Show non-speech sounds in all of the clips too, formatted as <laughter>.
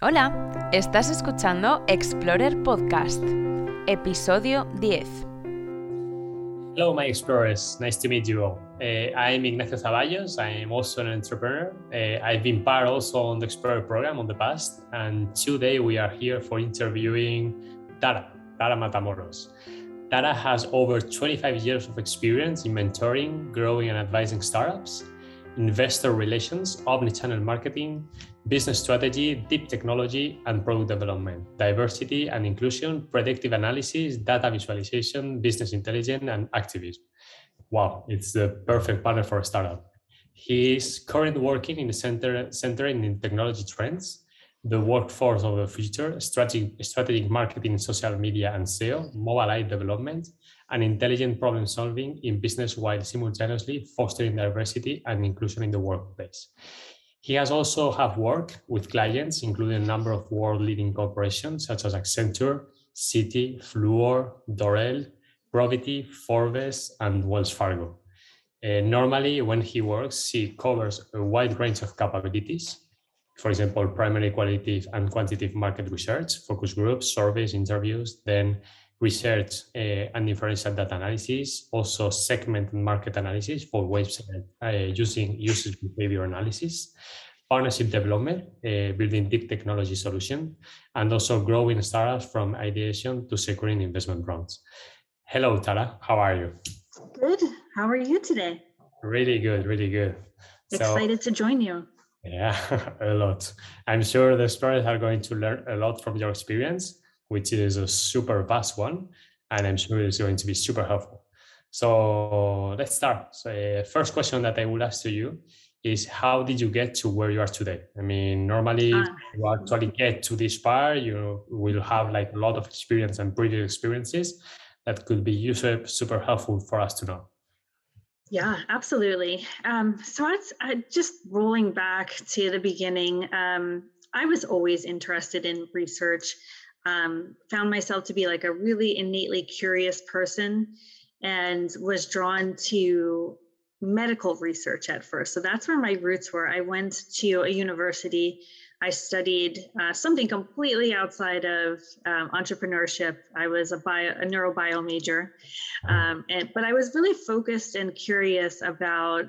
Hola, estás escuchando Explorer Podcast, episodio 10. Hello, my explorers. Nice to meet you all. Uh, I'm Ignacio Zaballos. I am also an entrepreneur. Uh, I've been part also on the Explorer program on the past, and today we are here for interviewing Tara, Tara Matamoros. Tara has over 25 years of experience in mentoring, growing, and advising startups investor relations, omnichannel marketing, business strategy, deep technology and product development, diversity and inclusion, predictive analysis, data visualization, business intelligence, and activism. Wow, it's the perfect partner for a startup. He is currently working in the center, center in technology trends, the workforce of the future, strategic, strategic marketing, social media and SEO, mobile app development, and intelligent problem solving in business while simultaneously fostering diversity and inclusion in the workplace. He has also have worked with clients, including a number of world-leading corporations such as Accenture, Citi, Fluor, Dorel, Probity, Forbes, and Wells Fargo. Uh, normally, when he works, he covers a wide range of capabilities. For example, primary qualitative and quantitative market research, focus groups, surveys, interviews, then research uh, and differential data analysis, also segment and market analysis for website uh, using usage behavior analysis, partnership development, uh, building deep technology solution, and also growing startups from ideation to securing investment rounds. Hello, Tara. How are you? Good. How are you today? Really good. Really good. Excited so, to join you. Yeah, <laughs> a lot. I'm sure the explorers are going to learn a lot from your experience which is a super vast one, and I'm sure it's going to be super helpful. So let's start. So, uh, first question that I will ask to you is how did you get to where you are today? I mean, normally uh, you actually get to this part, you will have like a lot of experience and previous experiences that could be super, super helpful for us to know. Yeah, absolutely. Um, so it's uh, just rolling back to the beginning. Um, I was always interested in research um, found myself to be like a really innately curious person and was drawn to medical research at first. So that's where my roots were. I went to a university. I studied uh, something completely outside of um, entrepreneurship. I was a bio, a neurobio major, um, and but I was really focused and curious about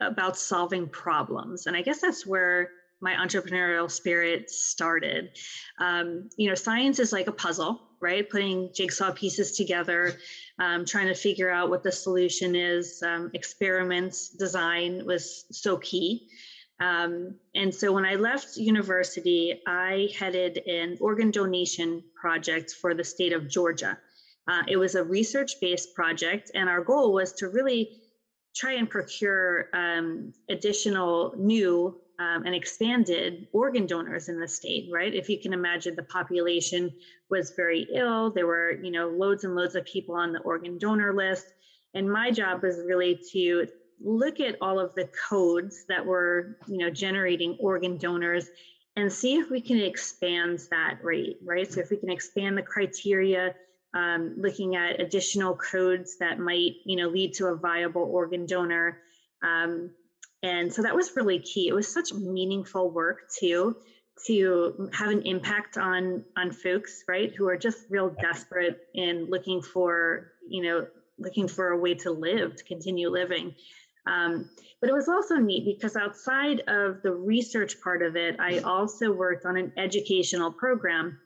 about solving problems. And I guess that's where my entrepreneurial spirit started. Um, you know, science is like a puzzle, right? Putting jigsaw pieces together, um, trying to figure out what the solution is. Um, experiments, design was so key. Um, and so when I left university, I headed an organ donation project for the state of Georgia. Uh, it was a research based project, and our goal was to really try and procure um, additional new um, and expanded organ donors in the state, right? If you can imagine the population was very ill, there were, you know, loads and loads of people on the organ donor list. And my job was really to look at all of the codes that were, you know, generating organ donors and see if we can expand that rate, right? So if we can expand the criteria, um, looking at additional codes that might, you know, lead to a viable organ donor. Um, and so that was really key. It was such meaningful work too to have an impact on on folks, right, who are just real desperate in looking for, you know, looking for a way to live, to continue living. Um, but it was also neat because outside of the research part of it, I also worked on an educational program,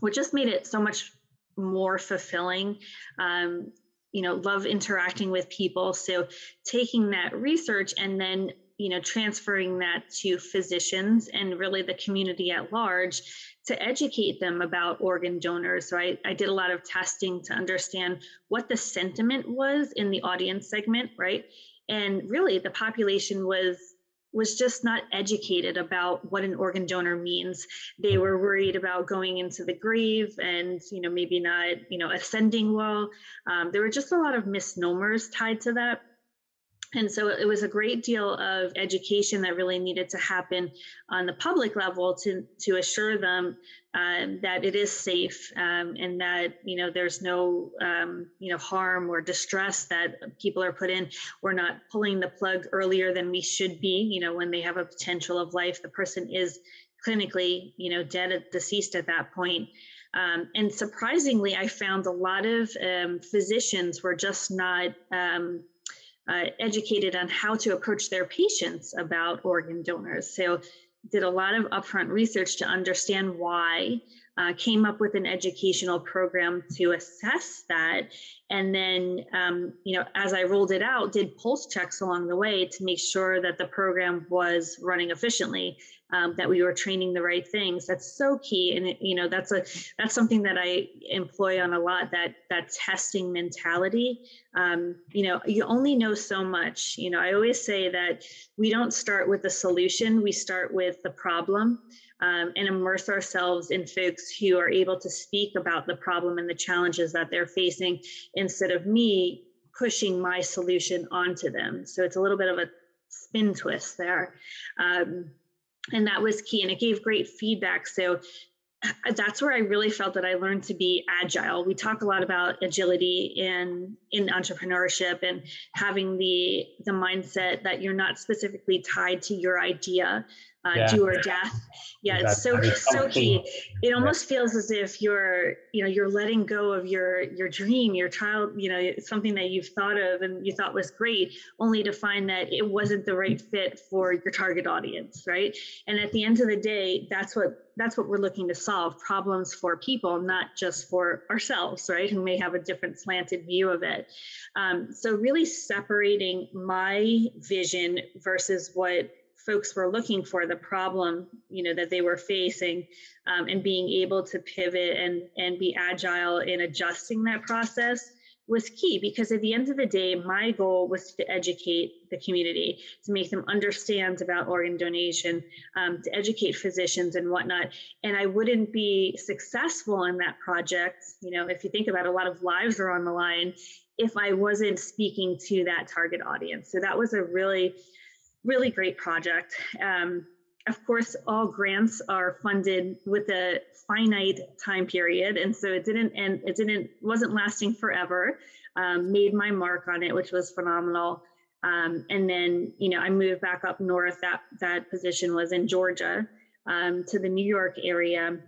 which just made it so much more fulfilling. Um, you know love interacting with people. So taking that research and then you know transferring that to physicians and really the community at large to educate them about organ donors. So I, I did a lot of testing to understand what the sentiment was in the audience segment right? And really the population was was just not educated about what an organ donor means. They were worried about going into the grave and, you know, maybe not, you know, ascending well. Um, there were just a lot of misnomers tied to that and so it was a great deal of education that really needed to happen on the public level to to assure them um, that it is safe um, and that you know there's no um, you know harm or distress that people are put in. We're not pulling the plug earlier than we should be. You know when they have a potential of life, the person is clinically, you know, dead, deceased at that point. Um, and surprisingly, I found a lot of um, physicians were just not um, uh, educated on how to approach their patients about organ donors. So, did a lot of upfront research to understand why uh, came up with an educational program to assess that. And then, um, you know, as I rolled it out, did pulse checks along the way to make sure that the program was running efficiently, um, that we were training the right things. That's so key, and it, you know, that's a that's something that I employ on a lot. That that testing mentality. Um, you know, you only know so much. You know, I always say that we don't start with the solution; we start with the problem um, and immerse ourselves in folks who are able to speak about the problem and the challenges that they're facing instead of me pushing my solution onto them. So it's a little bit of a spin twist there. Um, and that was key and it gave great feedback. So uh, that's where I really felt that I learned to be agile. We talk a lot about agility in in entrepreneurship and having the the mindset that you're not specifically tied to your idea, uh, yeah. do or death. Yeah, it's so so key. It almost yeah. feels as if you're you know you're letting go of your your dream, your child. You know, something that you've thought of and you thought was great, only to find that it wasn't the right fit for your target audience, right? And at the end of the day, that's what that's what we're looking to solve problems for people, not just for ourselves, right? Who may have a different slanted view of it. Um, so really separating my vision versus what folks were looking for the problem you know that they were facing um, and being able to pivot and and be agile in adjusting that process was key. Because at the end of the day my goal was to educate the community to make them understand about organ donation um, to educate physicians and whatnot. And i wouldn't be successful in that project you know if you think about it, a lot of lives are on the line if i wasn't speaking to that target audience. So that was a really really great project. Um, of course, all grants are funded with a finite time period, and so it didn't and it didn't wasn't lasting forever. Um, made my mark on it, which was phenomenal. Um, and then you know I moved back up north. That that position was in Georgia um, to the New York area,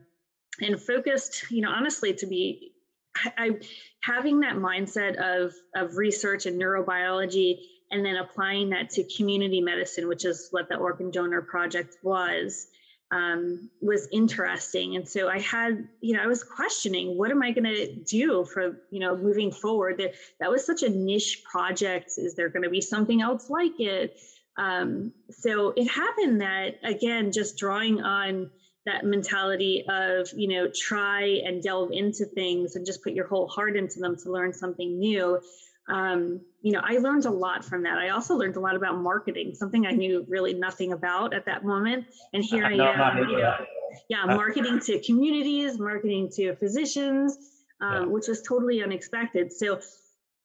and focused. You know, honestly, to be I, having that mindset of of research and neurobiology and then applying that to community medicine, which is what the Organ Donor Project was, um, was interesting. And so I had, you know, I was questioning, what am I going to do for, you know, moving forward? That that was such a niche project. Is there going to be something else like it? Um, so it happened that again, just drawing on that mentality of you know try and delve into things and just put your whole heart into them to learn something new um, you know, I learned a lot from that. I also learned a lot about marketing, something I knew really nothing about at that moment. And here I am, you know, yeah, marketing to communities, marketing to physicians, um, yeah. which was totally unexpected. So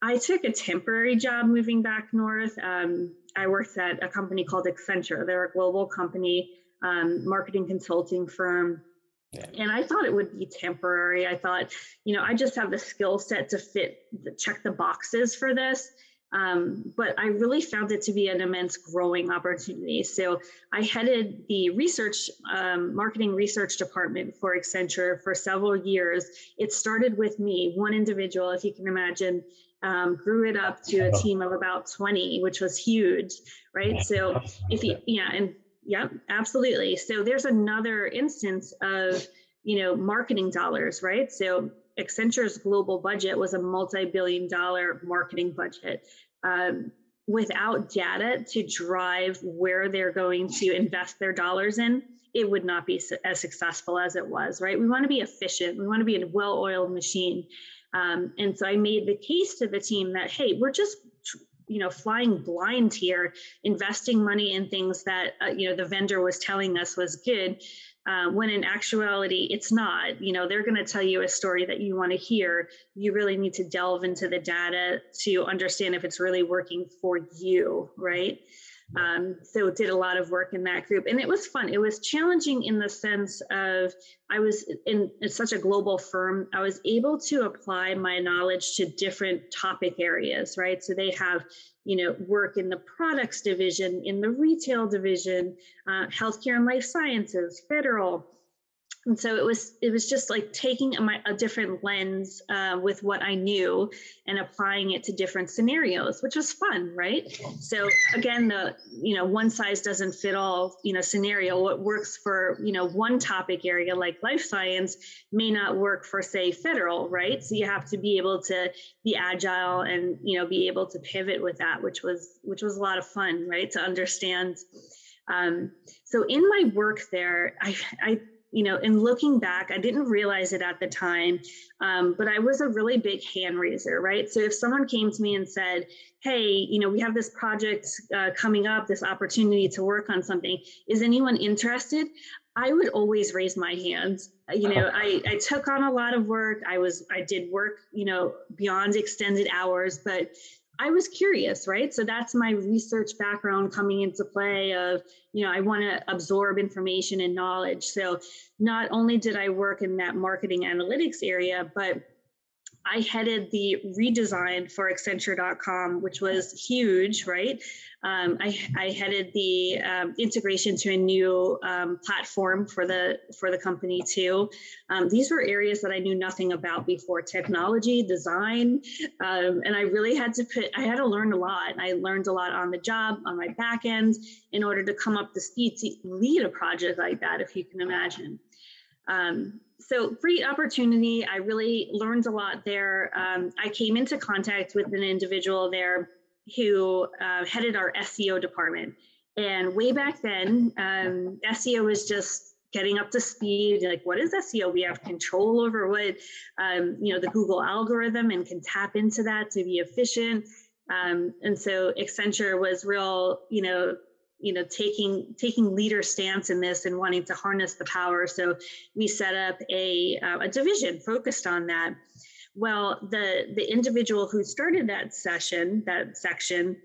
I took a temporary job moving back north. Um, I worked at a company called Accenture. They're a global company, um, marketing consulting firm. And I thought it would be temporary. I thought, you know, I just have the skill set to fit, the, check the boxes for this. Um, but I really found it to be an immense growing opportunity. So I headed the research, um, marketing research department for Accenture for several years. It started with me, one individual, if you can imagine, um, grew it up to a team of about 20, which was huge, right? So if you, yeah, and Yep, absolutely. So there's another instance of, you know, marketing dollars, right? So Accenture's global budget was a multi-billion dollar marketing budget. Um, without data to drive where they're going to invest their dollars in, it would not be as successful as it was, right? We want to be efficient. We want to be a well-oiled machine. Um, and so I made the case to the team that, hey, we're just you know flying blind here investing money in things that uh, you know the vendor was telling us was good uh, when in actuality it's not. You know they're going to tell you a story that you want to hear. You really need to delve into the data to understand if it's really working for you right Um, so did a lot of work in that group, and it was fun. It was challenging in the sense of I was in, in such a global firm. I was able to apply my knowledge to different topic areas, right? So they have you know, work in the products division, in the retail division, uh, healthcare and life sciences, federal, and so it was it was just like taking a, a different lens uh, with what i knew and applying it to different scenarios which was fun right? So again the you know one size doesn't fit all you know scenario. What works for you know one topic area like life science may not work for say federal right? So you have to be able to be agile and you know be able to pivot with that which was which was a lot of fun right? To understand um, so in my work there i i you know, in looking back, I didn't realize it at the time, um, but I was a really big hand raiser, right? So if someone came to me and said, Hey, you know, we have this project uh, coming up, this opportunity to work on something, is anyone interested? I would always raise my hands. You know, I, I took on a lot of work. I was, I did work, you know, beyond extended hours, but I was curious, right? So that's my research background coming into play of, you know, I want to absorb information and knowledge. So not only did I work in that marketing analytics area, but I headed the redesign for Accenture.com, which was huge, right? Um, I, I, headed the um, integration to a new um, platform for the for the company too. Um, these were areas that I knew nothing about before: technology, design, um, and I really had to put. I had to learn a lot. I learned a lot on the job, on my back end, in order to come up to speed to lead a project like that, if you can imagine. Um, so great opportunity. I really learned a lot there. Um, I came into contact with an individual there who uh, headed our SEO department. And way back then, um, SEO was just getting up to speed. Like, what is SEO? We have control over what, um, you know, the Google algorithm and can tap into that to be efficient. Um, and so Accenture was real, you know, you know taking taking leader stance in this and wanting to harness the power. So we set up a, uh, a division focused on that. Well the the individual who started that session that section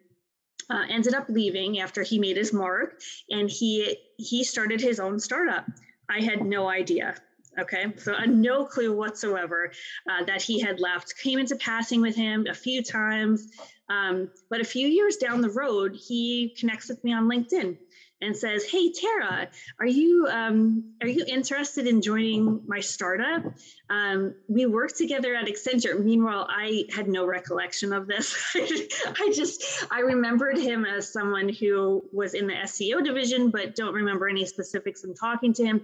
uh, ended up leaving after he made his mark and he he started his own startup. I had no idea okay? So uh, no clue whatsoever uh, that he had left. Came into passing with him a few times um, but a few years down the road, he connects with me on LinkedIn and says, "Hey Tara, are you um, are you interested in joining my startup? Um, we work together at Accenture." Meanwhile, I had no recollection of this. <laughs> I just I remembered him as someone who was in the SEO division, but don't remember any specifics in talking to him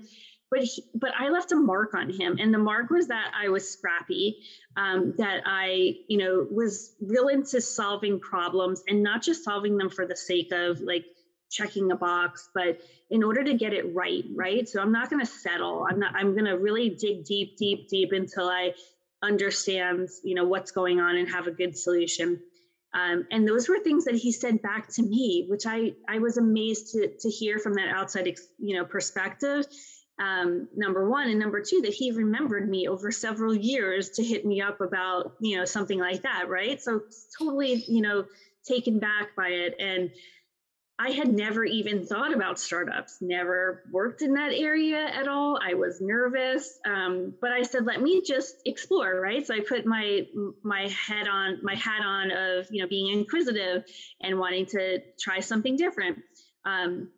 but he, but I left a mark on him, and the mark was that I was scrappy, um, that I you know was real into solving problems and not just solving them for the sake of like checking a box, but in order to get it right, right. So I'm not going to settle. I'm not. I'm going to really dig deep, deep, deep until I understand you know what's going on and have a good solution. Um, and those were things that he said back to me, which I I was amazed to to hear from that outside you know perspective um, number one. And number two that he remembered me over several years to hit me up about you know something like that right? So totally you know taken back by it. And i had never even thought about startups never worked in that area at all. I was nervous um, but i said let me just explore right? So i put my my head on my hat on of you know being inquisitive and wanting to try something different. Um,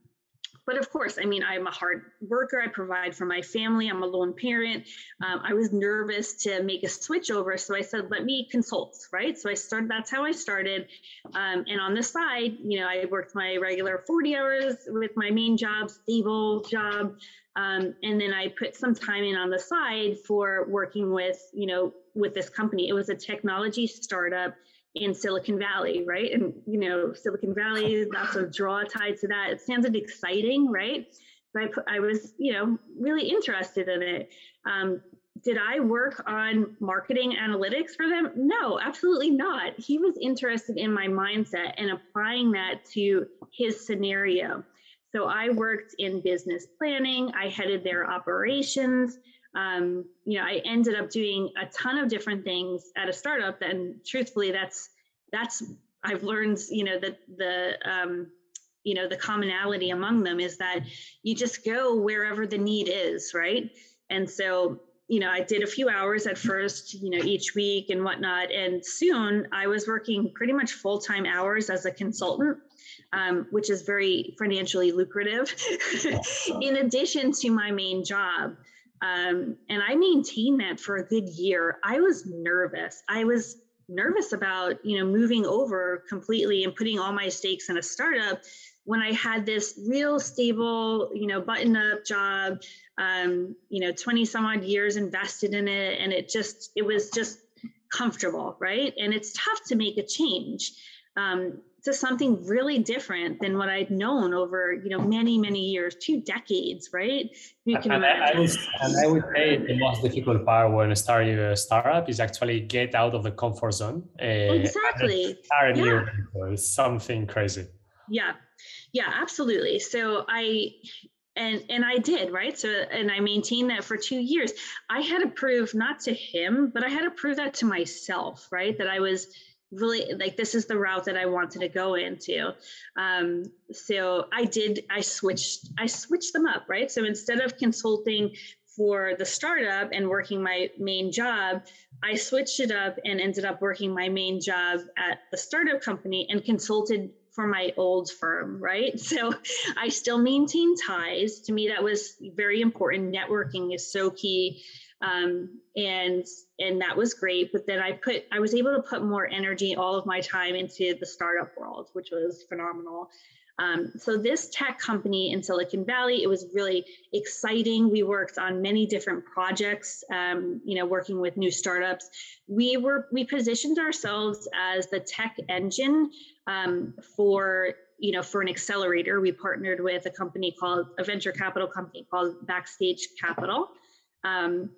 but of course, I mean, I'm a hard worker. I provide for my family. I'm a lone parent. Um, I was nervous to make a switch over. So I said, let me consult, right? So I started, that's how I started. Um, and on the side, you know, I worked my regular 40 hours with my main job, stable job. Um, and then I put some time in on the side for working with, you know, with this company. It was a technology startup in Silicon Valley, right? And you know, Silicon Valley, lots of draw tied to that. It sounded exciting, right? So I, I was, you know, really interested in it. Um, did I work on marketing analytics for them? No, absolutely not. He was interested in my mindset and applying that to his scenario. So I worked in business planning. I headed their operations um, you know, I ended up doing a ton of different things at a startup. And truthfully, that's that's I've learned, you know, that the um, you know the commonality among them is that you just go wherever the need is right? And so you know i did a few hours at first you know each week and whatnot and soon i was working pretty much full-time hours as a consultant um, which is very financially lucrative. <laughs> In addition to my main job um, and i maintained that for a good year i was nervous i was nervous about you know moving over completely and putting all my stakes in a startup when I had this real stable, you know, button up job, um, you know, 20 some odd years invested in it. And it just, it was just comfortable, right? And it's tough to make a change um, to something really different than what I'd known over, you know, many, many years, two decades, right? You can and, I, I would, and I would say the most difficult part when starting a startup is actually get out of the comfort zone. Uh, exactly. Start yeah. It's something crazy. Yeah, yeah, absolutely. So I and and I did, right? So and I maintained that for 2 years. I had to prove not to him, but I had to prove that to myself, right? That I was really like this is the route that I wanted to go into. Um, so I did I switched I switched them up, right? So instead of consulting for the startup and working my main job, I switched it up and ended up working my main job at the startup company and consulted for my old firm, right? <laughs> So I still maintain ties. To me, that was very important. Networking is so key. Um, and and that was great. But then I put I was able to put more energy, all of my time into the startup world, which was phenomenal. Um, so this tech company in Silicon Valley, it was really exciting. We worked on many different projects, um, you know, working with new startups. We were we positioned ourselves as the tech engine um, for you know for an accelerator. We partnered with a company called a venture capital company called Backstage Capital. Um,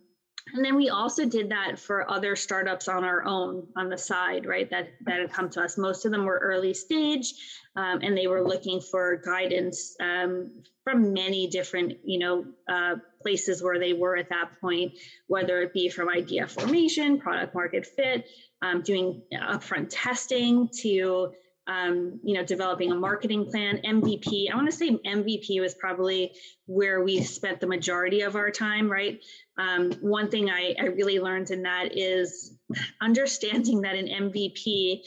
and then we also did that for other startups on our own on the side right that that had come to us. Most of them were early stage um, and they were looking for guidance um, from many different you know uh, places where they were at that point whether it be from idea formation product market fit um, doing upfront testing to um, you know, developing a marketing plan, MVP. I want to say MVP was probably where we spent the majority of our time, right? Um, one thing I, I really learned in that is understanding that an MVP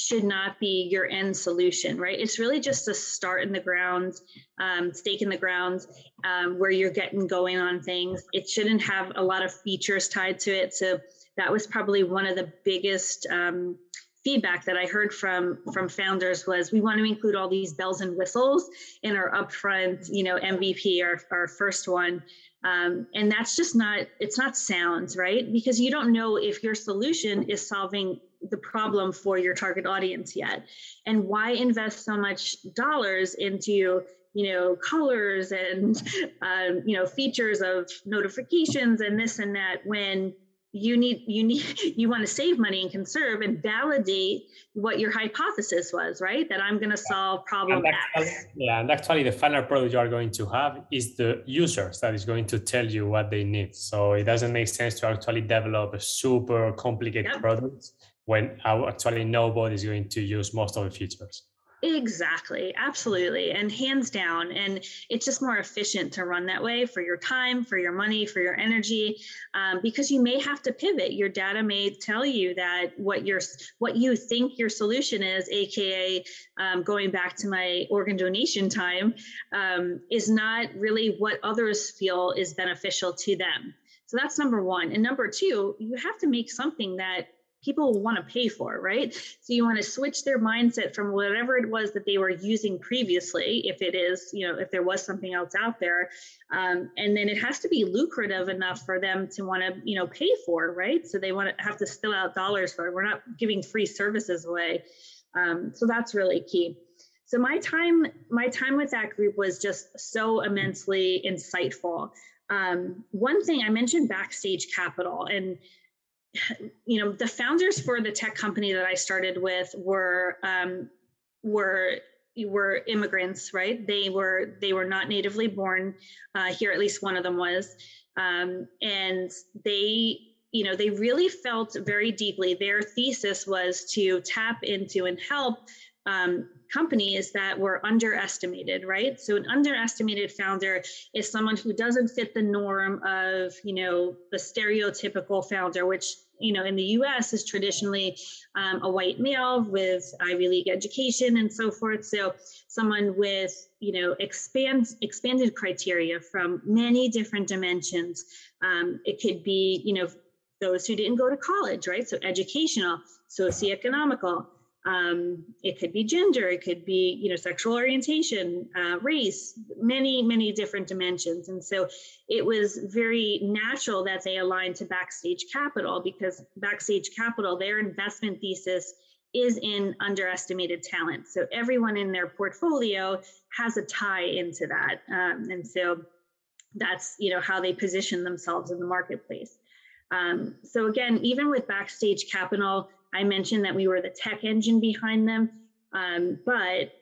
should not be your end solution, right? It's really just a start in the ground, um, stake in the ground, um, where you're getting going on things. It shouldn't have a lot of features tied to it. So that was probably one of the biggest um, feedback that I heard from from founders was we want to include all these bells and whistles in our upfront, you know, MVP, our, our first one. Um, and that's just not it's not sounds right? Because you don't know if your solution is solving the problem for your target audience yet. And why invest so much dollars into you know colors and <laughs> um, you know features of notifications and this and that when you need you need <laughs> you want to save money and conserve and validate what your hypothesis was right that i'm going to solve problem and X. yeah and actually the final product you are going to have is the users that is going to tell you what they need so it doesn't make sense to actually develop a super complicated yep. product when actually nobody is going to use most of the features Exactly, absolutely. And hands down. And it's just more efficient to run that way for your time, for your money, for your energy, um, because you may have to pivot. Your data may tell you that what your what you think your solution is, aka um, going back to my organ donation time, um, is not really what others feel is beneficial to them. So that's number one. And number two, you have to make something that people want to pay for, right? So you want to switch their mindset from whatever it was that they were using previously, if it is, you know, if there was something else out there, um, and then it has to be lucrative enough for them to want to, you know, pay for, right? So they want to have to spill out dollars for it. We're not giving free services away, um, so that's really key. So my time, my time with that group was just so immensely insightful. Um, one thing I mentioned backstage capital and you know the founders for the tech company that i started with were um, were were immigrants right? They were they were not natively born. Uh, here at least one of them was. Um, and they you know they really felt very deeply their thesis was to tap into and help um, companies that were underestimated, right? So an underestimated founder is someone who doesn't fit the norm of, you know, the stereotypical founder, which you know in the U.S. is traditionally um, a white male with Ivy League education and so forth. So someone with you know expand expanded criteria from many different dimensions. Um, it could be you know those who didn't go to college, right? So educational, socioeconomical um, it could be gender it could be you know sexual orientation uh, race many many different dimensions. And so it was very natural that they aligned to backstage capital because backstage capital their investment thesis is in underestimated talent. So everyone in their portfolio has a tie into that. Um, and so that's you know how they position themselves in the marketplace. Um, so again even with backstage capital I mentioned that we were the tech engine behind them, um, but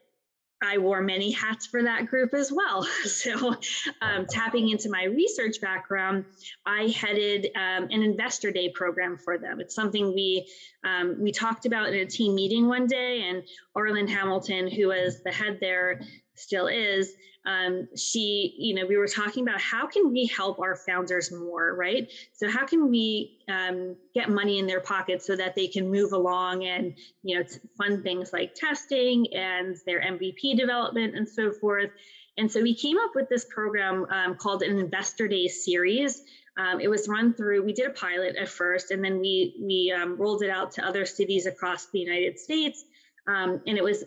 I wore many hats for that group as well. <laughs> So, um, tapping into my research background, I headed um, an investor day program for them. It's something we um, we talked about in a team meeting one day, and Arlan Hamilton, who was the head there, still is, um, she, you know, we were talking about how can we help our founders more, right? So how can we um, get money in their pockets so that they can move along and, you know, fund things like testing and their MVP development and so forth. And so we came up with this program um, called an Investor Day series. Um, it was run through. We did a pilot at first, and then we we um, rolled it out to other cities across the United States. Um, and it was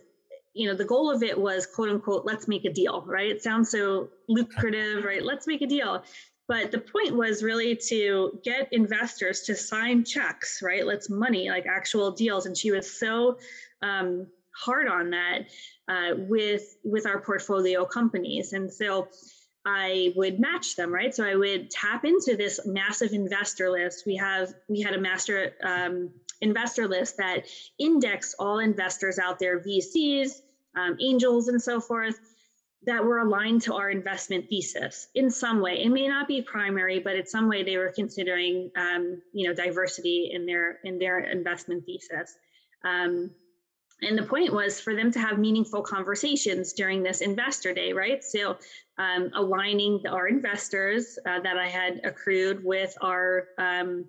you know the goal of it was quote unquote let's make a deal right? It sounds so lucrative <laughs> right? Let's make a deal. But the point was really to get investors to sign checks right? Let's money like actual deals. And she was so um, hard on that uh, with with our portfolio companies. And so I would match them, right? So I would tap into this massive investor list. We have we had a master um, investor list that indexed all investors out there, VCs, um, angels, and so forth, that were aligned to our investment thesis in some way. It may not be primary, but in some way they were considering, um, you know, diversity in their in their investment thesis. Um, and the point was for them to have meaningful conversations during this investor day, right? So um, aligning our investors uh, that I had accrued with our um,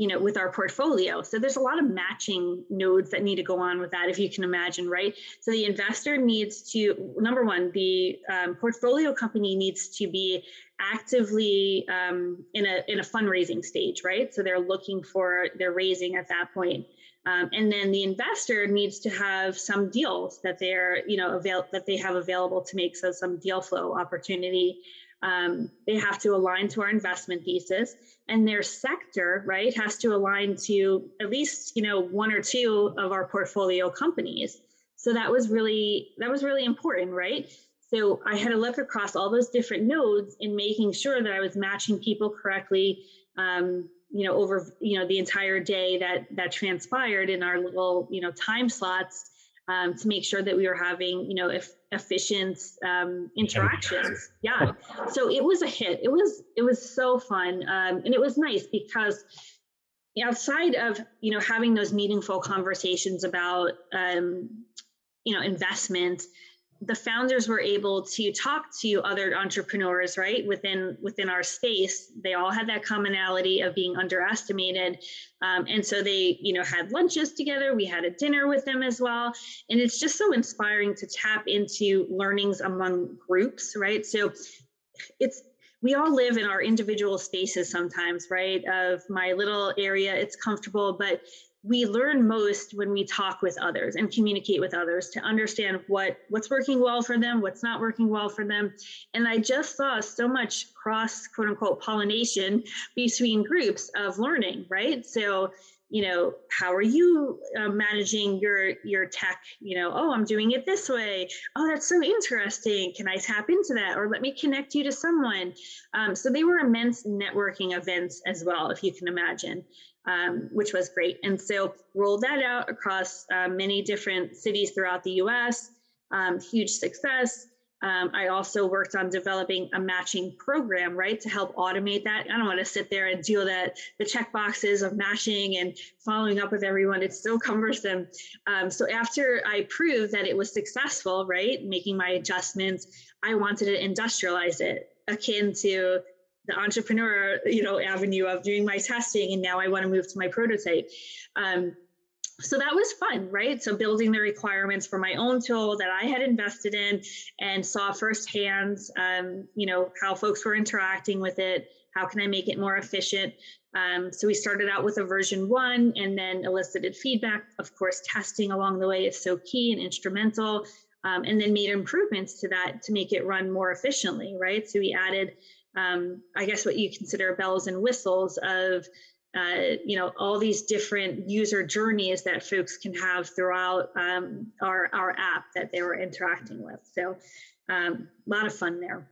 you know with our portfolio. So there's a lot of matching nodes that need to go on with that if you can imagine right? So the investor needs to number one the um, portfolio company needs to be actively um, in a in a fundraising stage right? So they're looking for they're raising at that point. Um, and then the investor needs to have some deals that they're you know avail that they have available to make so some deal flow opportunity um, they have to align to our investment thesis. And their sector right has to align to at least you know one or two of our portfolio companies. So that was really that was really important right? So i had to look across all those different nodes in making sure that i was matching people correctly um, you know over you know the entire day that that transpired in our little you know time slots um, to make sure that we were having, you know, if, efficient um, interactions. <laughs> Yeah. So it was a hit. It was it was so fun, um, and it was nice because outside of you know having those meaningful conversations about um, you know investment the founders were able to talk to other entrepreneurs right within within our space. They all had that commonality of being underestimated. Um, and so they you know had lunches together. We had a dinner with them as well. And it's just so inspiring to tap into learnings among groups right? So it's we all live in our individual spaces sometimes right of my little area it's comfortable but we learn most when we talk with others and communicate with others to understand what what's working well for them what's not working well for them. And i just saw so much cross quote unquote pollination between groups of learning right? So you know how are you uh, managing your your tech? You know oh i'm doing it this way. Oh that's so interesting. Can i tap into that? Or let me connect you to someone. Um, so they were immense networking events as well if you can imagine um, which was great. And so rolled that out across uh, many different cities throughout the US. Um, huge success. Um, I also worked on developing a matching program, right, to help automate that. I don't want to sit there and do that the check boxes of matching and following up with everyone. It's so cumbersome. Um, so after I proved that it was successful, right, making my adjustments, I wanted to industrialize it, akin to the entrepreneur, you know, avenue of doing my testing, and now I want to move to my prototype. Um, so that was fun, right? So building the requirements for my own tool that I had invested in and saw firsthand, um, you know, how folks were interacting with it. How can I make it more efficient? Um, so we started out with a version one and then elicited feedback. Of course, testing along the way is so key and instrumental. Um, and then made improvements to that to make it run more efficiently, right? So we added, um, I guess, what you consider bells and whistles of uh, you know all these different user journeys that folks can have throughout um, our our app that they were interacting with. So um, a lot of fun there.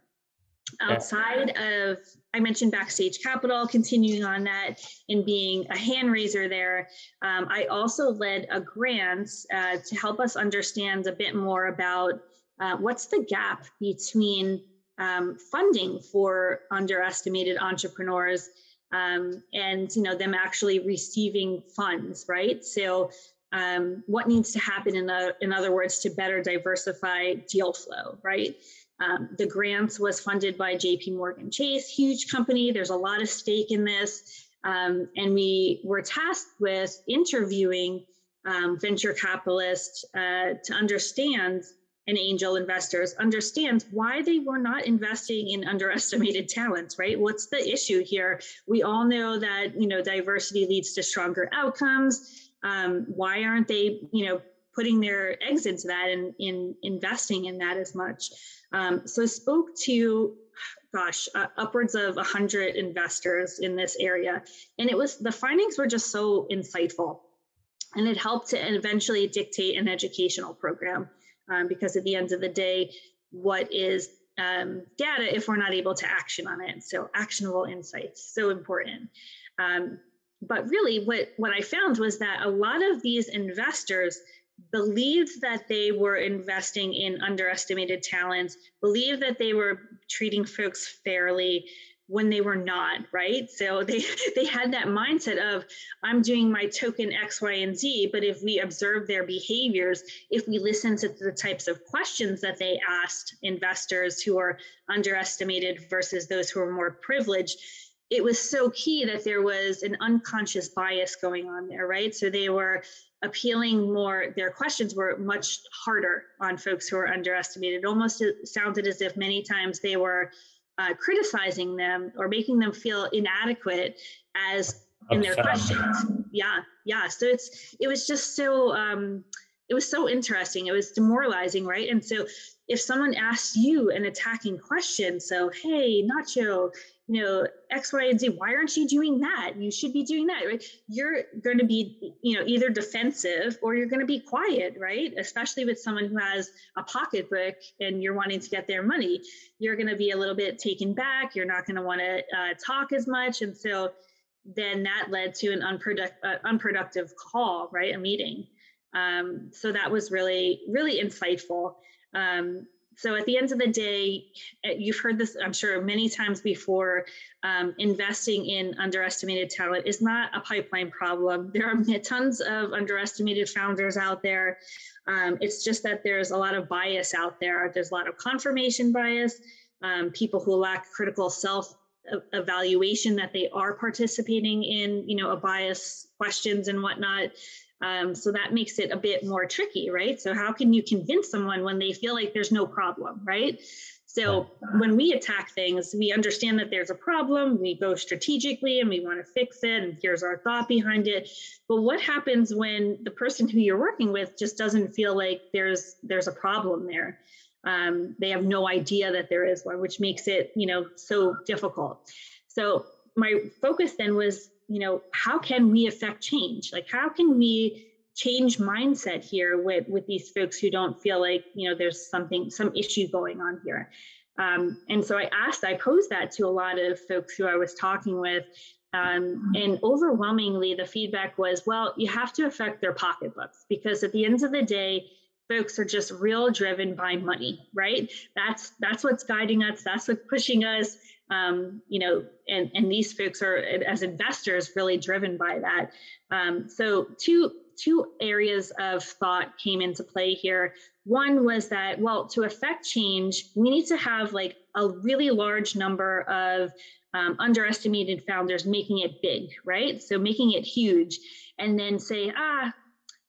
Outside of, I mentioned Backstage Capital, continuing on that and being a hand raiser there. Um, I also led a grant uh, to help us understand a bit more about uh, what's the gap between um, funding for underestimated entrepreneurs um, and you know them actually receiving funds, right? So um, what needs to happen in, a, in other words to better diversify deal flow, right? Um, the grants was funded by JP Morgan Chase, huge company. There's a lot of stake in this. Um, and we were tasked with interviewing um, venture capitalists uh, to understand and angel investors understand why they were not investing in underestimated talents right? What's the issue here? We all know that you know diversity leads to stronger outcomes. Um, why aren't they you know putting their eggs into that and in investing in that as much? Um, so I spoke to gosh uh, upwards of 100 investors in this area and it was the findings were just so insightful. And it helped to eventually dictate an educational program um, because at the end of the day, what is um, data if we're not able to action on it? So actionable insights, so important. Um, but really, what what I found was that a lot of these investors believed that they were investing in underestimated talents, believed that they were treating folks fairly, when they were not right? So they <laughs> they had that mindset of i'm doing my token x y and z but if we observe their behaviors if we listen to the types of questions that they asked investors who are underestimated versus those who are more privileged it was so key that there was an unconscious bias going on there right? So they were appealing more their questions were much harder on folks who are underestimated. It almost uh, sounded as if many times they were uh, criticizing them or making them feel inadequate as in their questions. Yeah, yeah. So it's it was just so um, it was so interesting. It was demoralizing, right? And so if someone asks you an attacking question, so hey, Nacho, you know, X, Y, and Z, why aren't you doing that? You should be doing that, right? You're going to be, you know, either defensive or you're going to be quiet, right? Especially with someone who has a pocketbook and you're wanting to get their money, you're going to be a little bit taken back. You're not going to want to uh, talk as much. And so then that led to an unproductive, uh, unproductive call, right? A meeting. Um, so that was really, really insightful. Um, so at the end of the day, eh, you've heard this, I'm sure, many times before. Um, investing in underestimated talent is not a pipeline problem. There are <laughs> tons of underestimated founders out there. Um, it's just that there's a lot of bias out there. There's a lot of confirmation bias. Um, people who lack critical self evaluation that they are participating in, you know, a bias questions and whatnot. Um, so that makes it a bit more tricky, right? So how can you convince someone when they feel like there's no problem, right? So when we attack things, we understand that there's a problem, we go strategically and we want to fix it, and here's our thought behind it. But what happens when the person who you're working with just doesn't feel like there's there's a problem there? Um, they have no idea that there is one, which makes it you know so difficult. So my focus then was you know, how can we affect change? Like, how can we change mindset here with with these folks who don't feel like you know there's something some issue going on here um, and so i asked i posed that to a lot of folks who i was talking with um, and overwhelmingly the feedback was well you have to affect their pocketbooks because at the end of the day folks are just real driven by money, right? That's that's what's guiding us. That's what's pushing us. Um, you know, and and these folks are as investors really driven by that. Um, so two two areas of thought came into play here. One was that well, to affect change, we need to have like a really large number of um, underestimated founders making it big, right? So making it huge, and then say, ah,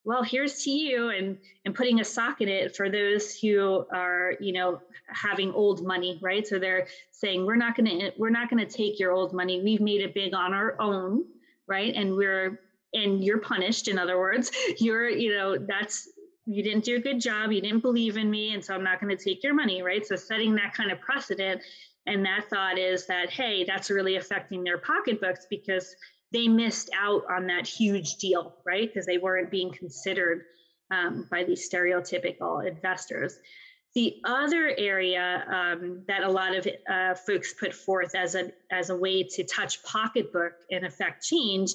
well, here's to you, and and putting a sock in it for those who are, you know, having old money, right? So they're saying we're not going to we're not going to take your old money. We've made it big on our own, right? And we're and you're punished. In other words, <laughs> you're, you know, that's you didn't do a good job. You didn't believe in me, and so I'm not going to take your money, right? So setting that kind of precedent and that thought is that, hey, that's really affecting their pocketbooks because they missed out on that huge deal, right? Because they weren't being considered um, by these stereotypical investors. The other area um, that a lot of uh, folks put forth as a as a way to touch pocketbook and affect change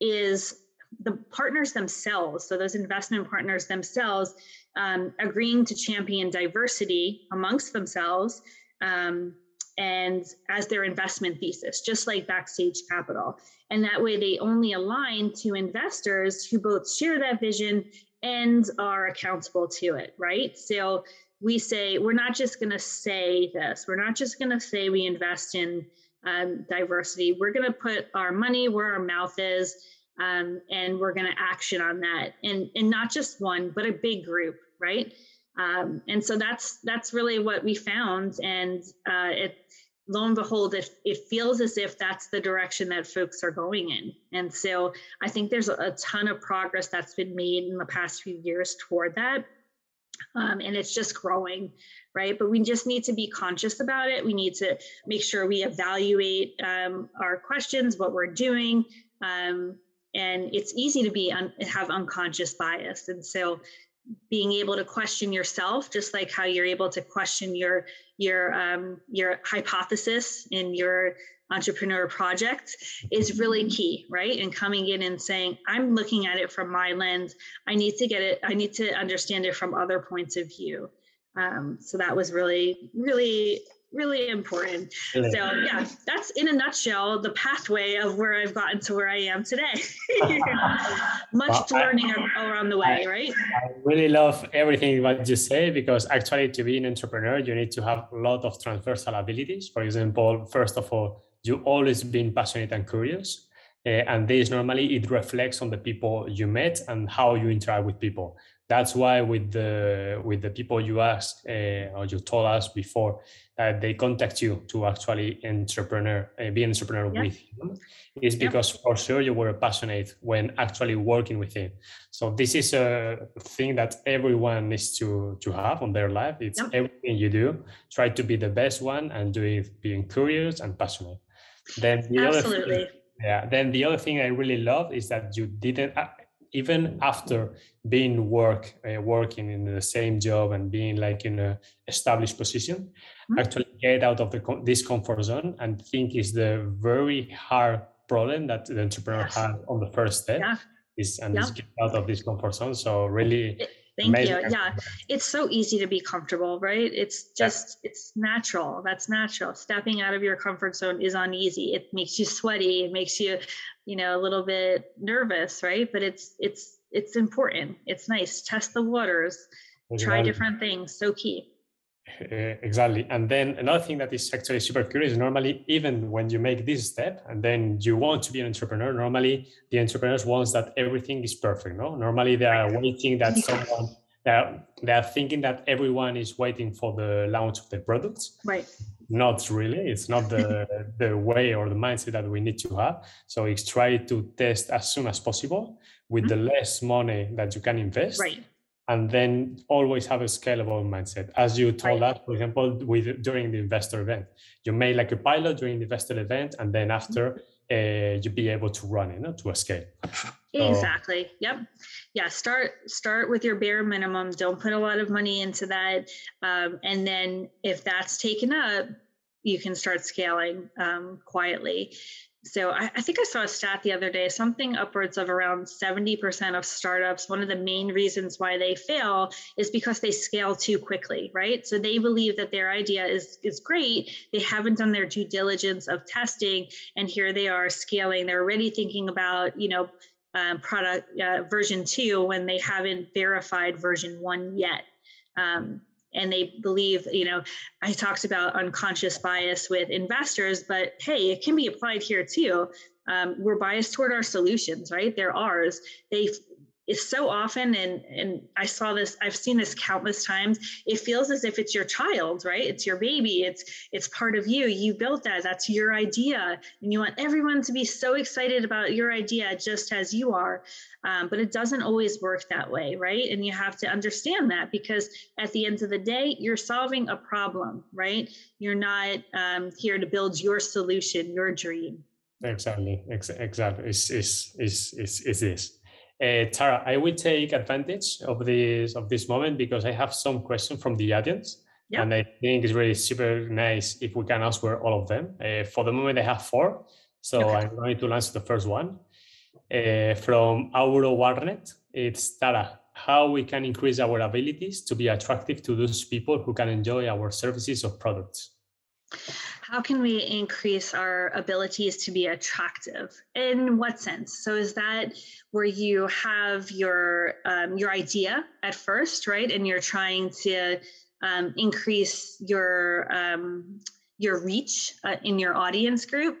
is the partners themselves. So those investment partners themselves um, agreeing to champion diversity amongst themselves um, and as their investment thesis, just like Backstage Capital. And that way they only align to investors who both share that vision and are accountable to it, right? So we say, we're not just going to say this, we're not just going to say we invest in um, diversity. We're going to put our money where our mouth is. Um, and we're going to action on that and and not just one but a big group right um, and so that's that's really what we found and uh, it lo and behold it, it feels as if that's the direction that folks are going in. And so i think there's a, ton of progress that's been made in the past few years toward that. Um, and it's just growing right? But we just need to be conscious about it. We need to make sure we evaluate um, our questions what we're doing um, and it's easy to be un- have unconscious bias. And so being able to question yourself just like how you're able to question your your um, your hypothesis in your entrepreneur project is really key right? And coming in and saying i'm looking at it from my lens. I need to get it i need to understand it from other points of view. Um, so that was really really really important. So yeah, that's in a nutshell the pathway of where I've gotten to where I am today. <laughs> Much well, learning I, around the way, I, right? I really love everything what you say because actually to be an entrepreneur, you need to have a lot of transversal abilities. For example, first of all, you always been passionate and curious. Uh, and this normally it reflects on the people you met and how you interact with people that's why with the with the people you asked uh, or you told us before that they contact you to actually entrepreneur uh, be an entrepreneur yeah. with him is because yeah. for sure you were passionate when actually working with him so this is a thing that everyone needs to to have on their life it's yeah. everything you do try to be the best one and do it being curious and passionate then the Absolutely. other thing, yeah then the other thing i really love is that you didn't uh, even after being work uh, working in the same job and being like in a established position mm-hmm. actually get out of the this comfort zone and think is the very hard problem that the entrepreneur yes. had on the first step yeah. is and yeah. is get out of this comfort zone so really Thank Amazing. you. Yeah, it's so easy to be comfortable, right? It's just yeah. it's natural. That's natural. Stepping out of your comfort zone is uneasy. It makes you sweaty. It makes you, you know, a little bit nervous, right? But it's it's it's important. It's nice. Test the waters. Exactly. Try different things. So key. Uh, exactly. And then another thing that is actually super curious, normally, even when you make this step and then you want to be an entrepreneur, normally the entrepreneurs wants that everything is perfect. No, normally they are waiting that someone they are, they are thinking that everyone is waiting for the launch of the products. Right. Not really. It's not the <laughs> the way or the mindset that we need to have. So it's try to test as soon as possible with mm-hmm. the less money that you can invest. Right and then always have a scalable mindset. As you told right. us for example with during the investor event. You made like a pilot during the investor event and then after uh, you be able to run it to a scale. So, exactly. Yep. Yeah start start with your bare minimum. Don't put a lot of money into that. Um, and then if that's taken up you can start scaling um, quietly so I, I, think I saw a stat the other day, something upwards of around 70% of startups. One of the main reasons why they fail is because they scale too quickly, right? So they believe that their idea is, is great. They haven't done their due diligence of testing. And here they are scaling. They're already thinking about, you know, um, product uh, version two when they haven't verified version one yet. Um, and they believe you know i talked about unconscious bias with investors but hey it can be applied here too. Um, we're biased toward our solutions right? They're ours. They is so often and and i saw this i've seen this countless times. It feels as if it's your child right? It's your baby. It's it's part of you. You built that. That's your idea. And you want everyone to be so excited about your idea just as you are. Um, but it doesn't always work that way right? And you have to understand that because at the end of the day you're solving a problem right? You're not um, here to build your solution your dream. Exactly. Exactly. It's, it's, it's, it's, it's this uh, Tara, I will take advantage of this of this moment because I have some questions from the audience, yep. and I think it's really super nice if we can answer all of them. Uh, for the moment, I have four, so okay. I'm going to answer the first one uh, from Auro Warnet. It's Tara. How we can increase our abilities to be attractive to those people who can enjoy our services or products how can we increase our abilities to be attractive? In what sense? So is that where you have your um, your idea at first right? And you're trying to um, increase your um, your reach uh, in your audience group.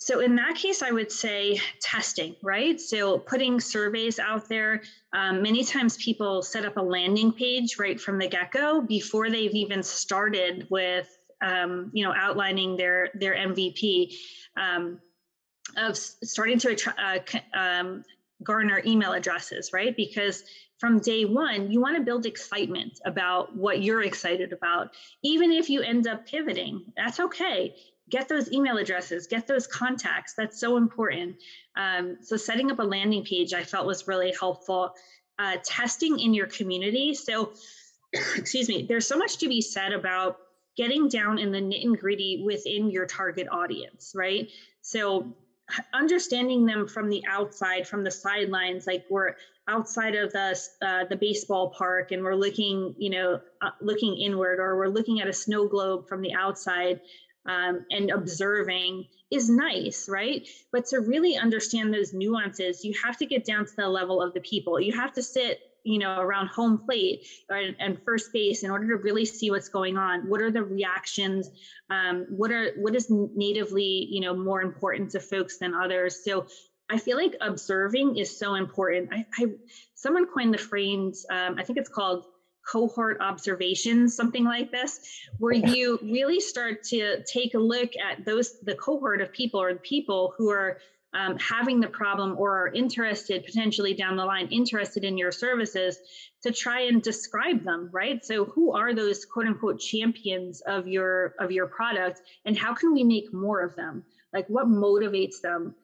So in that case i would say testing right? So putting surveys out there. Um, many times people set up a landing page right from the get-go before they've even started with um, you know, outlining their their MVP um, of starting to uh, um, garner email addresses, right? Because from day one, you want to build excitement about what you're excited about. Even if you end up pivoting, that's okay. Get those email addresses, get those contacts. That's so important. Um, so, setting up a landing page I felt was really helpful. Uh, testing in your community. So, <coughs> excuse me, there's so much to be said about getting down in the nit and gritty within your target audience, right? So understanding them from the outside, from the sidelines, like we're outside of the uh, the baseball park and we're looking, you know, uh, looking inward, or we're looking at a snow globe from the outside um, and observing is nice, right? But to really understand those nuances, you have to get down to the level of the people. You have to sit you know, around home plate and first base in order to really see what's going on. What are the reactions? Um, what are what is natively, you know, more important to folks than others? So I feel like observing is so important. I, I someone coined the phrase, um, I think it's called cohort observations, something like this, where you really start to take a look at those the cohort of people or the people who are um, having the problem or are interested potentially down the line interested in your services to try and describe them right? So who are those quote unquote champions of your of your product and how can we make more of them? Like what motivates them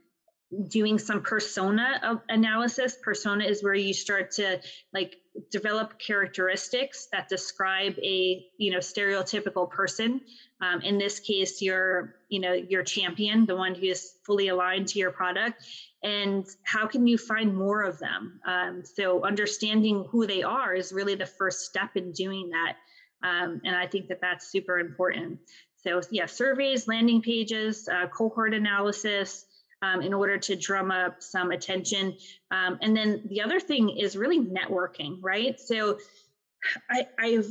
doing some persona analysis. Persona is where you start to like develop characteristics that describe a you know stereotypical person. Um, in this case your you know your champion the one who is fully aligned to your product. And how can you find more of them? Um, so understanding who they are is really the first step in doing that. Um, and i think that that's super important. So yeah surveys landing pages uh, cohort analysis um, in order to drum up some attention. Um, and then the other thing is really networking, right? So I, have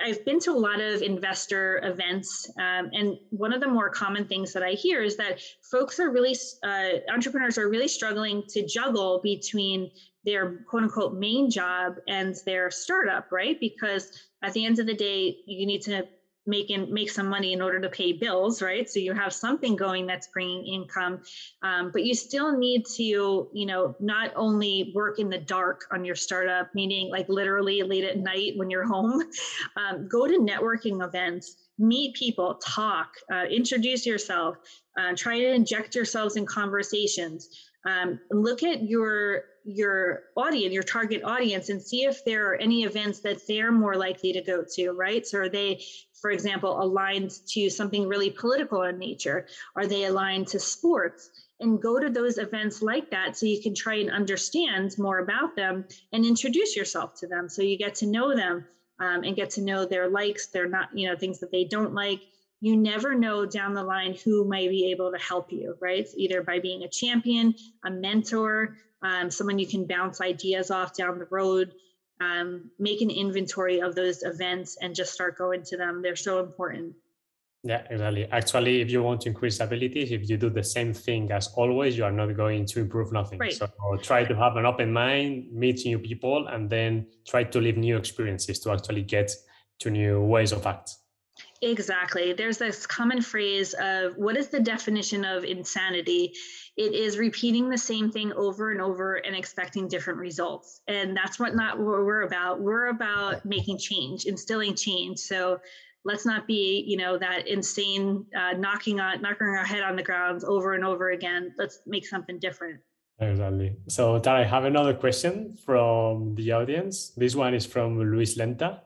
I've been to a lot of investor events, um, and one of the more common things that I hear is that folks are really uh, entrepreneurs are really struggling to juggle between their quote unquote main job and their startup, right? Because at the end of the day, you need to make in, make some money in order to pay bills, right? So you have something going that's bringing income, um, but you still need to, you know, not only work in the dark on your startup, meaning like literally late at night when you're home, <laughs> um, go to networking events meet people, talk, uh, introduce yourself, uh, try to inject yourselves in conversations. Um, look at your your audience, your target audience, and see if there are any events that they're more likely to go to. Right? So are they, for example, aligned to something really political in nature? Are they aligned to sports? and go to those events like that so you can try and understand more about them and introduce yourself to them so you get to know them um, and get to know their likes, their not, you know, things that they don't like. You never know down the line who might be able to help you, right? Either by being a champion, a mentor, um, someone you can bounce ideas off down the road. Um, make an inventory of those events and just start going to them. They're so important. Yeah, exactly. Actually, if you want to increase abilities, if you do the same thing as always, you are not going to improve nothing. Right. So try to have an open mind, meet new people, and then try to live new experiences to actually get to new ways of act. Exactly. There's this common phrase of what is the definition of insanity? It is repeating the same thing over and over and expecting different results. And that's what not what we're about. We're about making change, instilling change. So let's not be you know that insane uh, knocking on knocking our head on the ground over and over again let's make something different exactly so Tara, i have another question from the audience this one is from luis lenta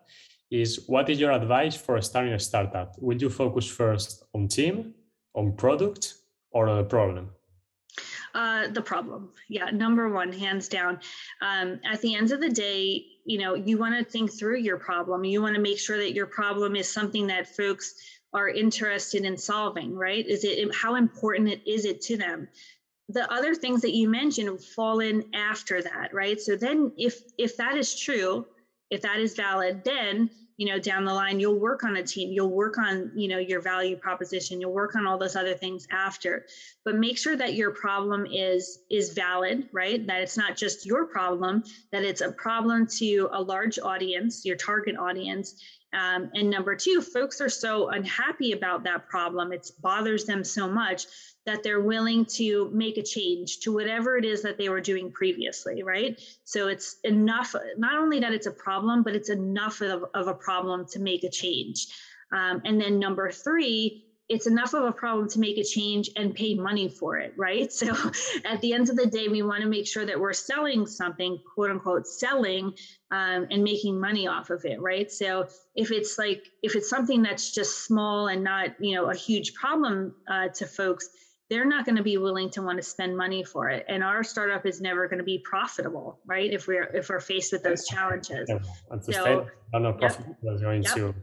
is what is your advice for starting a startup will you focus first on team on product or on a problem uh, the problem. Yeah, number one, hands down. Um, at the end of the day, you know, you want to think through your problem. You want to make sure that your problem is something that folks are interested in solving, right? Is it how important it is it to them? The other things that you mentioned fall in after that, right? So then if if that is true, if that is valid, then you know down the line you'll work on a team you'll work on you know your value proposition you'll work on all those other things after. But make sure that your problem is is valid right? That it's not just your problem that it's a problem to a large audience your target audience um, and number two folks are so unhappy about that problem it bothers them so much that they're willing to make a change to whatever it is that they were doing previously, right? So it's enough, not only that it's a problem, but it's enough of, of a problem to make a change. Um, and then number three, it's enough of a problem to make a change and pay money for it, right? <laughs> So at the end of the day, we want to make sure that we're selling something, quote unquote, selling um, and making money off of it, right? So if it's like, if it's something that's just small and not, you know, a huge problem uh, to folks, they're not going to be willing to want to spend money for it. And our startup is never going to be profitable right? If we're if we're faced with those challenges. Yeah, so, yep. yep. to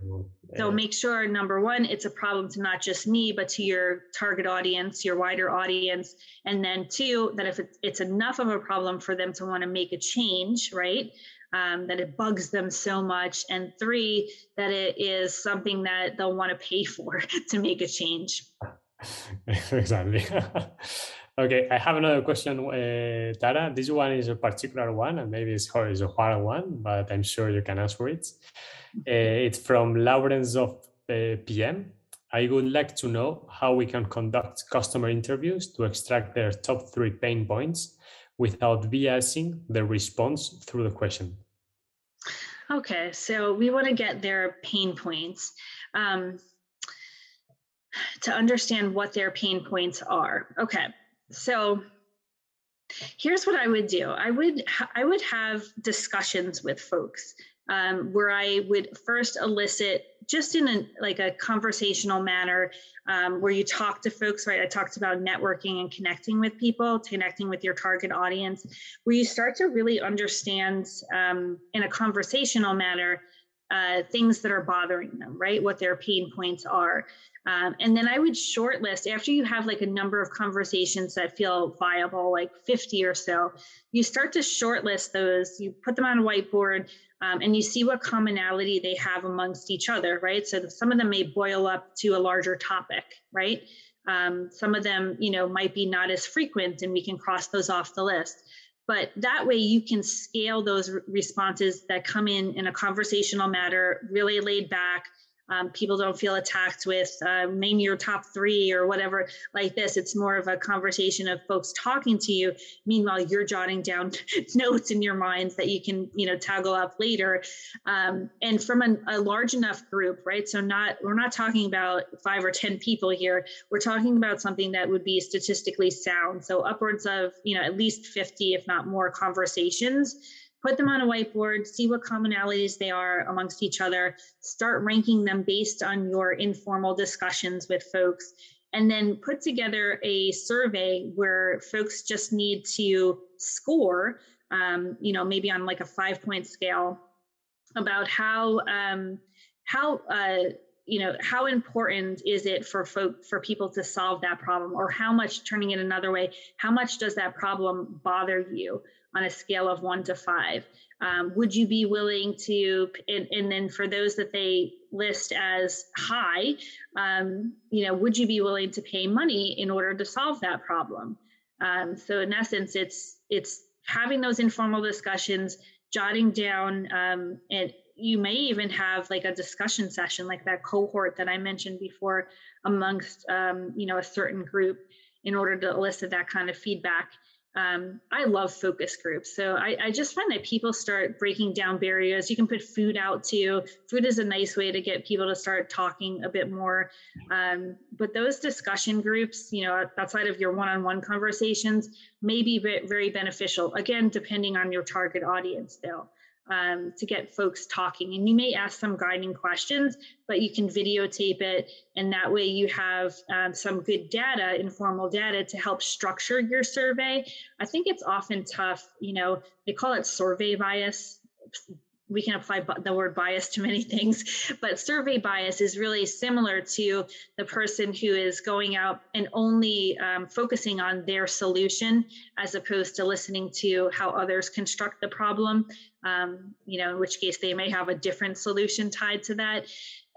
so make sure number one it's a problem to not just me but to your target audience your wider audience. And then two that if it's enough of a problem for them to want to make a change right? Um, that it bugs them so much. And three that it is something that they'll want to pay for <laughs> to make a change <laughs> exactly. <laughs> okay, I have another question, uh, Tara. This one is a particular one, and maybe it's, it's a hard one, but I'm sure you can answer it. Uh, it's from Lawrence of uh, PM. I would like to know how we can conduct customer interviews to extract their top three pain points without biasing the response through the question. Okay, so we want to get their pain points. Um, to understand what their pain points are. Okay, so here's what I would do. I would I would have discussions with folks um, where I would first elicit just in a like a conversational manner um, where you talk to folks. Right, I talked about networking and connecting with people, connecting with your target audience, where you start to really understand um, in a conversational manner uh, things that are bothering them, right? What their pain points are. Um, and then I would shortlist after you have like a number of conversations that feel viable, like 50 or so, you start to shortlist those, you put them on a whiteboard um, and you see what commonality they have amongst each other, right? So some of them may boil up to a larger topic, right? Um, some of them, you know, might be not as frequent and we can cross those off the list but that way you can scale those responses that come in in a conversational matter really laid back um, people don't feel attacked with uh, name your top three or whatever like this. It's more of a conversation of folks talking to you. Meanwhile, you're jotting down <laughs> notes in your minds that you can, you know, toggle up later. Um, and from a, a large enough group, right? So not we're not talking about five or ten people here. We're talking about something that would be statistically sound. So upwards of, you know, at least 50, if not more, conversations put them on a whiteboard, see what commonalities they are amongst each other, start ranking them based on your informal discussions with folks, and then put together a survey where folks just need to score, um, you know, maybe on like a five point scale about how, um, how, uh, you know how important is it for folk for people to solve that problem or how much turning it another way how much does that problem bother you on a scale of one to five. Um, would you be willing to, and, and, then for those that they list as high, um, you know, would you be willing to pay money in order to solve that problem? Um, so in essence, it's it's having those informal discussions, jotting down, um, and you may even have like a discussion session, like that cohort that I mentioned before, amongst um, you know a certain group, in order to elicit that kind of feedback um, I love focus groups. So I, I, just find that people start breaking down barriers. You can put food out too. Food is a nice way to get people to start talking a bit more. Um, but those discussion groups, you know, outside of your one on one conversations, may be very beneficial. Again, depending on your target audience, though um, to get folks talking. And you may ask some guiding questions, but you can videotape it. And that way you have um, some good data, informal data to help structure your survey. I think it's often tough, you know, they call it survey bias we can apply the word bias to many <laughs> things, but survey bias is really similar to the person who is going out and only um, focusing on their solution as opposed to listening to how others construct the problem. Um, you know, in which case they may have a different solution tied to that.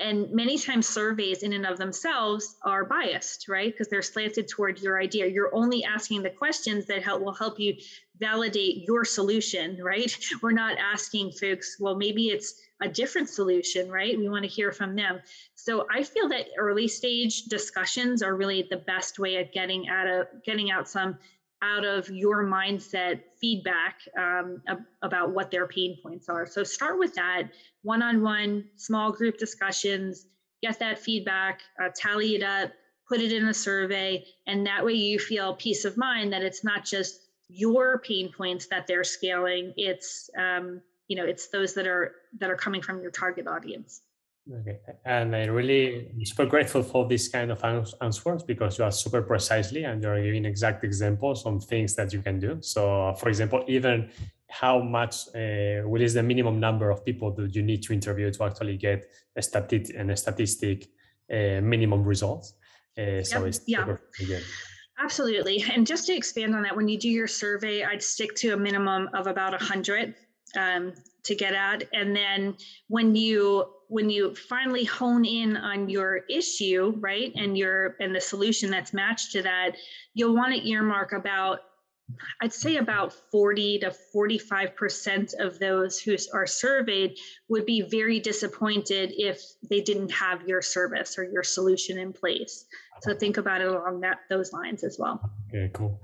And many times surveys in and of themselves are biased, right? Because they're slanted toward your idea. You're only asking the questions that help will help you validate your solution, right? <laughs> We're not asking folks, well, maybe it's a different solution, right? We want to hear from them. So I feel that early stage discussions are really the best way of getting out of getting out some out of your mindset feedback um, ab- about what their pain points are. So start with that one-on-one small group discussions, get that feedback, uh, tally it up, put it in a survey, and that way you feel peace of mind that it's not just your pain points that they're scaling it's um, you know it's those that are that are coming from your target audience. Okay and i really super grateful for this kind of answers because you are super precisely and you're giving exact examples on things that you can do. So for example even how much uh, what is the minimum number of people that you need to interview to actually get a statistic and a statistic uh, minimum results? Uh, so yep. yeah Absolutely. And just to expand on that, when you do your survey, I'd stick to a minimum of about 100 um, to get at. And then when you when you finally hone in on your issue, right, and your and the solution that's matched to that, you'll want to earmark about I'd say about 40 to 45% of those who are surveyed would be very disappointed if they didn't have your service or your solution in place. So think about it along that those lines as well. Okay, cool.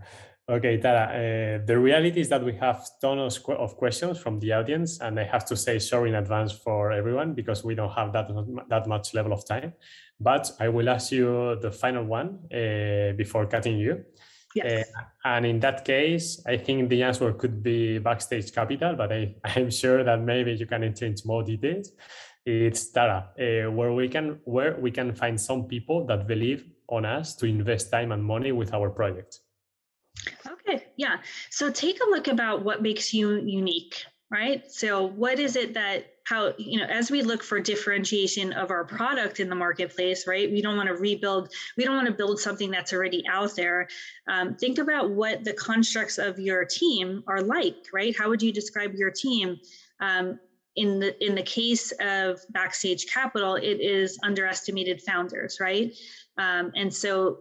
Okay, Tara, uh, the reality is that we have tons of questions from the audience, and I have to say sorry in advance for everyone because we don't have that, that much level of time. But I will ask you the final one uh, before cutting you. Yes. Uh, and in that case, I think the answer could be backstage capital, but I, <laughs> I'm sure that maybe you can change more details. It's Tara, uh, where we can where we can find some people that believe on us to invest time and money with our project. Okay, yeah. So take a look about what makes you unique, right? So what is it that how you know as we look for differentiation of our product in the marketplace right we don't want to rebuild we don't want to build something that's already out there. Um, think about what the constructs of your team are like right? How would you describe your team? Um, in the in the case of backstage capital it is underestimated founders right? Um, and so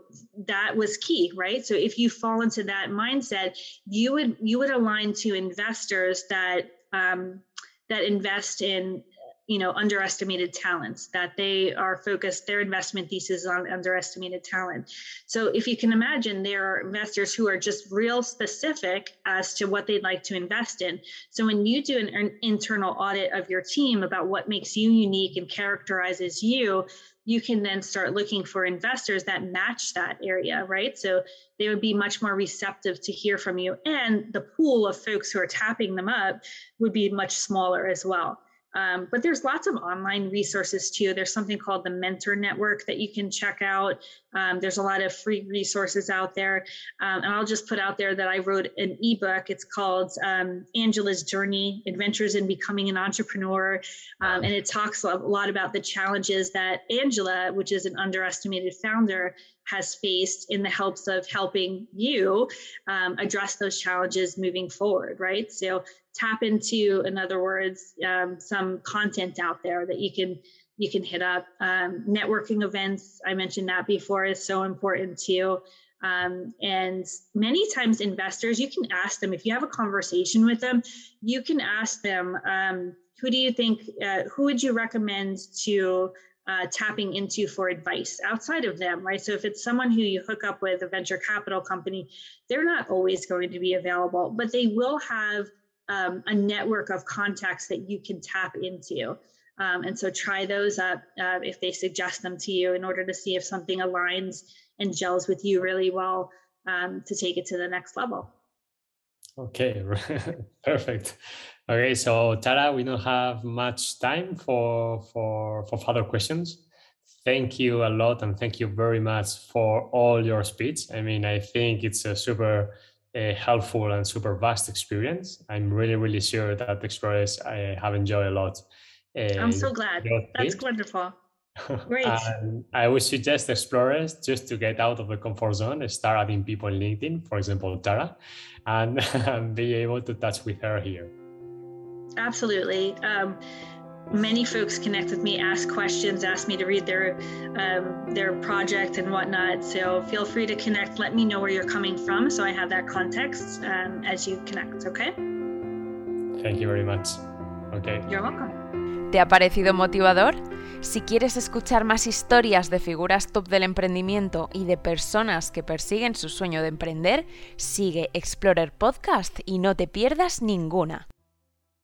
that was key right? So if you fall into that mindset you would you would align to investors that um, that invest in you know underestimated talents that they are focused their investment thesis on underestimated talent so if you can imagine there are investors who are just real specific as to what they'd like to invest in so when you do an, an internal audit of your team about what makes you unique and characterizes you you can then start looking for investors that match that area, right? So they would be much more receptive to hear from you. And the pool of folks who are tapping them up would be much smaller as well. Um, but there's lots of online resources too. There's something called the Mentor Network that you can check out. Um, there's a lot of free resources out there. Um, and I'll just put out there that I wrote an ebook. It's called um, Angela's Journey Adventures in Becoming an Entrepreneur. Um, and it talks a lot about the challenges that Angela, which is an underestimated founder, has faced in the hopes of helping you um, address those challenges moving forward, right? So tap into, in other words, um, some content out there that you can you can hit up. Um, networking events, I mentioned that before, is so important too. Um, and many times, investors, you can ask them if you have a conversation with them, you can ask them, um, who do you think, uh, who would you recommend to uh, tapping into for advice outside of them, right? So if it's someone who you hook up with, a venture capital company, they're not always going to be available, but they will have um, a network of contacts that you can tap into. Um, and so try those up uh, if they suggest them to you in order to see if something aligns and gels with you really well um, to take it to the next level. Okay, <laughs> perfect. Okay, so Tara, we don't have much time for for for further questions. Thank you a lot, and thank you very much for all your speech. I mean, I think it's a super uh, helpful and super vast experience. I'm really, really sure that explorers I have enjoyed a lot. Uh, I'm so glad. That's wonderful. <laughs> Great. I would suggest explorers just to get out of the comfort zone, start adding people in LinkedIn, for example, Tara, and, and <laughs> be able to touch with her here. Absolutely. Um, many folks connect with me, ask questions, ask me to read their um, their project and whatnot. So feel free to connect. Let me know where you're coming from, so I have that context um, as you connect. Okay. Thank you very much. Okay. You're welcome. ¿Te ha parecido motivador? Si quieres escuchar más historias de figuras top del emprendimiento y de personas que persiguen su sueño de emprender, sigue Explorer Podcast y no te pierdas ninguna.